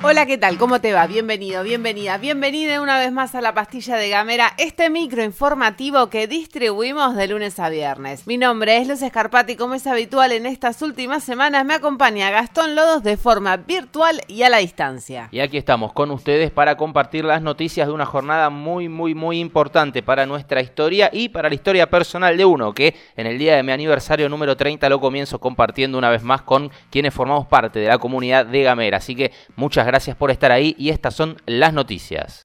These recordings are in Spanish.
Hola, ¿qué tal? ¿Cómo te va? Bienvenido, bienvenida, bienvenida una vez más a la pastilla de Gamera, este micro informativo que distribuimos de lunes a viernes. Mi nombre es Luz Escarpati, como es habitual en estas últimas semanas me acompaña Gastón Lodos de forma virtual y a la distancia. Y aquí estamos con ustedes para compartir las noticias de una jornada muy, muy, muy importante para nuestra historia y para la historia personal de uno, que en el día de mi aniversario número 30 lo comienzo compartiendo una vez más con quienes formamos parte de la comunidad de Gamera. Así que muchas gracias Gracias por estar ahí y estas son las noticias.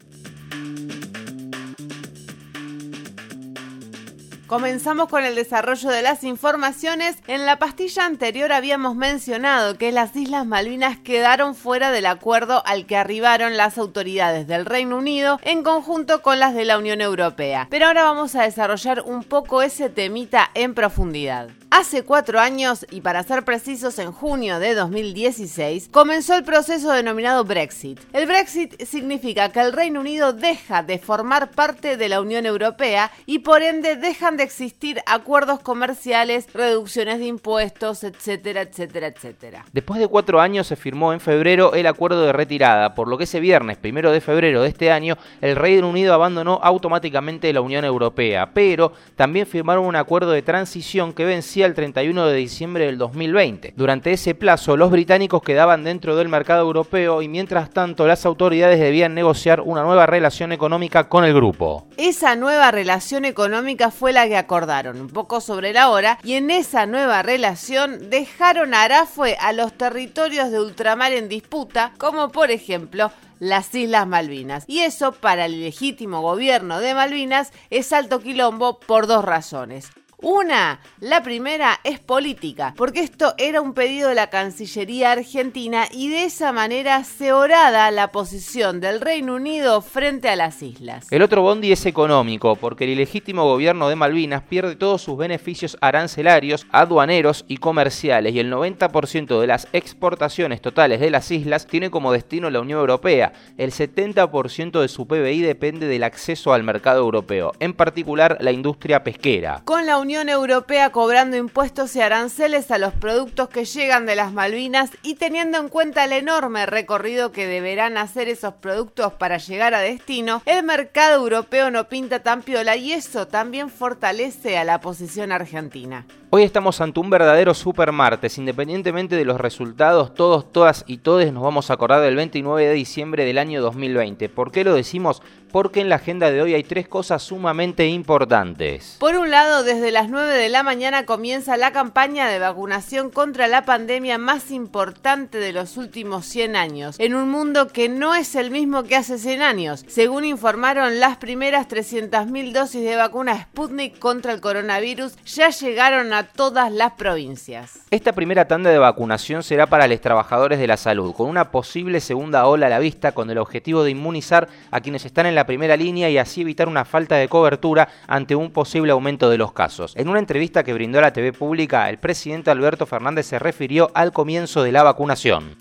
Comenzamos con el desarrollo de las informaciones. En la pastilla anterior habíamos mencionado que las Islas Malvinas quedaron fuera del acuerdo al que arribaron las autoridades del Reino Unido en conjunto con las de la Unión Europea. Pero ahora vamos a desarrollar un poco ese temita en profundidad. Hace cuatro años, y para ser precisos en junio de 2016, comenzó el proceso denominado Brexit. El Brexit significa que el Reino Unido deja de formar parte de la Unión Europea y por ende dejan de existir acuerdos comerciales, reducciones de impuestos, etcétera, etcétera, etcétera. Después de cuatro años se firmó en febrero el acuerdo de retirada, por lo que ese viernes, primero de febrero de este año, el Reino Unido abandonó automáticamente la Unión Europea, pero también firmaron un acuerdo de transición que vencía el 31 de diciembre del 2020. Durante ese plazo, los británicos quedaban dentro del mercado europeo y mientras tanto las autoridades debían negociar una nueva relación económica con el grupo. Esa nueva relación económica fue la que acordaron un poco sobre la hora y en esa nueva relación dejaron a Arafue a los territorios de ultramar en disputa, como por ejemplo las Islas Malvinas. Y eso para el legítimo gobierno de Malvinas es alto quilombo por dos razones. Una, la primera es política, porque esto era un pedido de la Cancillería argentina y de esa manera se orada la posición del Reino Unido frente a las islas. El otro bondi es económico, porque el ilegítimo gobierno de Malvinas pierde todos sus beneficios arancelarios, aduaneros y comerciales y el 90% de las exportaciones totales de las islas tiene como destino la Unión Europea. El 70% de su PBI depende del acceso al mercado europeo, en particular la industria pesquera. Con la Unión Unión Europea cobrando impuestos y aranceles a los productos que llegan de las Malvinas y teniendo en cuenta el enorme recorrido que deberán hacer esos productos para llegar a destino, el mercado europeo no pinta tan piola y eso también fortalece a la posición argentina. Hoy estamos ante un verdadero super martes. Independientemente de los resultados, todos, todas y todes nos vamos a acordar del 29 de diciembre del año 2020. ¿Por qué lo decimos? Porque en la agenda de hoy hay tres cosas sumamente importantes. Por un lado, desde las 9 de la mañana comienza la campaña de vacunación contra la pandemia más importante de los últimos 100 años, en un mundo que no es el mismo que hace 100 años. Según informaron las primeras 300.000 dosis de vacuna Sputnik contra el coronavirus, ya llegaron a todas las provincias. Esta primera tanda de vacunación será para los trabajadores de la salud, con una posible segunda ola a la vista con el objetivo de inmunizar a quienes están en la primera línea y así evitar una falta de cobertura ante un posible aumento de los casos. En una entrevista que brindó a la TV pública, el presidente Alberto Fernández se refirió al comienzo de la vacunación.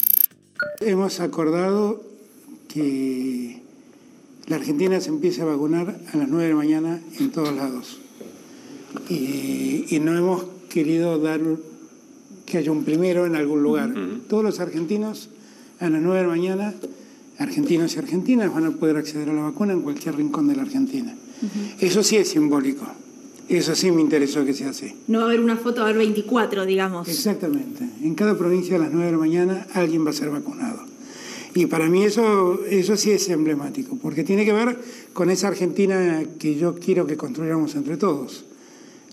Hemos acordado que la Argentina se empiece a vacunar a las 9 de la mañana en todos lados. Y, y no hemos querido dar que haya un primero en algún lugar. Todos los argentinos a las 9 de la mañana, argentinos y argentinas, van a poder acceder a la vacuna en cualquier rincón de la Argentina. Eso sí es simbólico. Eso sí me interesó que se hace. No va a haber una foto, va a haber 24, digamos. Exactamente. En cada provincia a las 9 de la mañana alguien va a ser vacunado. Y para mí eso, eso sí es emblemático, porque tiene que ver con esa Argentina que yo quiero que construyamos entre todos.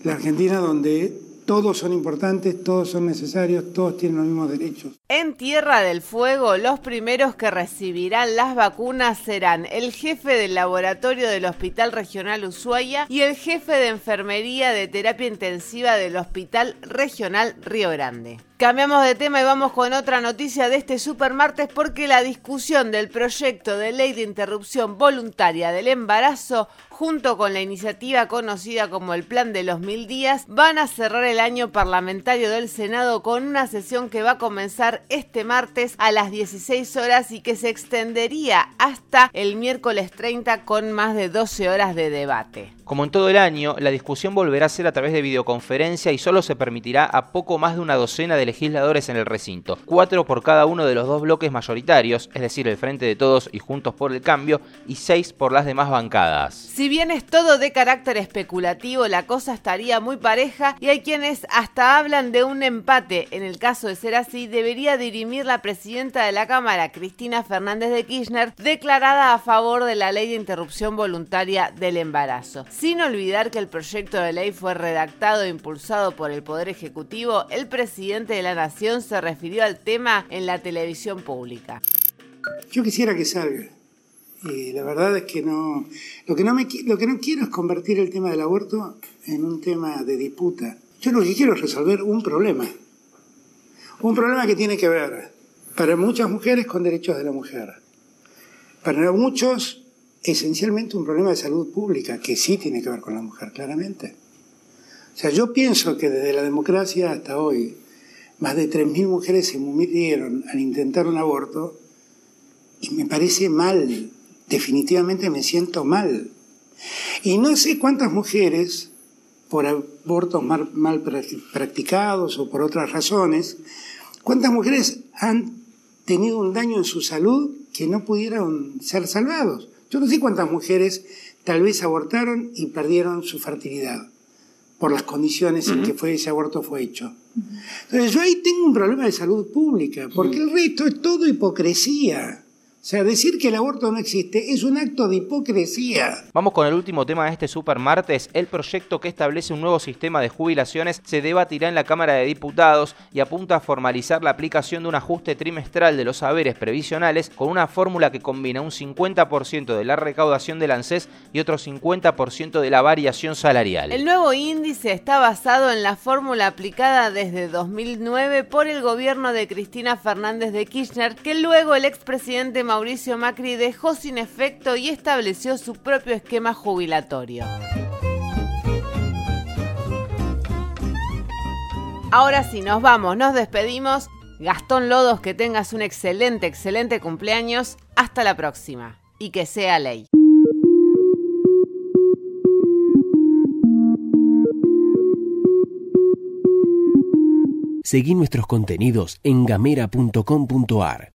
La Argentina donde todos son importantes, todos son necesarios, todos tienen los mismos derechos. En Tierra del Fuego, los primeros que recibirán las vacunas serán el jefe del laboratorio del Hospital Regional Ushuaia y el jefe de enfermería de terapia intensiva del Hospital Regional Río Grande. Cambiamos de tema y vamos con otra noticia de este supermartes porque la discusión del proyecto de ley de interrupción voluntaria del embarazo junto con la iniciativa conocida como el Plan de los Mil Días, van a cerrar el año parlamentario del Senado con una sesión que va a comenzar este martes a las 16 horas y que se extendería hasta el miércoles 30 con más de 12 horas de debate. Como en todo el año, la discusión volverá a ser a través de videoconferencia y solo se permitirá a poco más de una docena de legisladores en el recinto, cuatro por cada uno de los dos bloques mayoritarios, es decir, el Frente de Todos y Juntos por el Cambio, y seis por las demás bancadas. Si bien es todo de carácter especulativo, la cosa estaría muy pareja y hay quienes hasta hablan de un empate. En el caso de ser así, debería dirimir la presidenta de la Cámara, Cristina Fernández de Kirchner, declarada a favor de la ley de interrupción voluntaria del embarazo. Sin olvidar que el proyecto de ley fue redactado e impulsado por el Poder Ejecutivo, el presidente de la Nación se refirió al tema en la televisión pública. Yo quisiera que salga. Y la verdad es que no. Lo que no, me, lo que no quiero es convertir el tema del aborto en un tema de disputa. Yo lo que quiero es resolver un problema. Un problema que tiene que ver para muchas mujeres con derechos de la mujer. Para muchos esencialmente un problema de salud pública, que sí tiene que ver con la mujer, claramente. O sea, yo pienso que desde la democracia hasta hoy, más de 3.000 mujeres se murieron al intentar un aborto, y me parece mal, definitivamente me siento mal. Y no sé cuántas mujeres, por abortos mal, mal practicados o por otras razones, cuántas mujeres han tenido un daño en su salud que no pudieron ser salvados. Yo no sé cuántas mujeres tal vez abortaron y perdieron su fertilidad por las condiciones en que fue, ese aborto fue hecho. Entonces yo ahí tengo un problema de salud pública, porque el resto es todo hipocresía. O sea, decir que el aborto no existe es un acto de hipocresía. Vamos con el último tema de este super martes. El proyecto que establece un nuevo sistema de jubilaciones se debatirá en la Cámara de Diputados y apunta a formalizar la aplicación de un ajuste trimestral de los saberes previsionales con una fórmula que combina un 50% de la recaudación del ANSES y otro 50% de la variación salarial. El nuevo índice está basado en la fórmula aplicada desde 2009 por el gobierno de Cristina Fernández de Kirchner, que luego el expresidente Mauricio Macri dejó sin efecto y estableció su propio esquema jubilatorio. Ahora sí, nos vamos, nos despedimos. Gastón Lodos, que tengas un excelente, excelente cumpleaños. Hasta la próxima. Y que sea ley. Seguí nuestros contenidos en gamera.com.ar.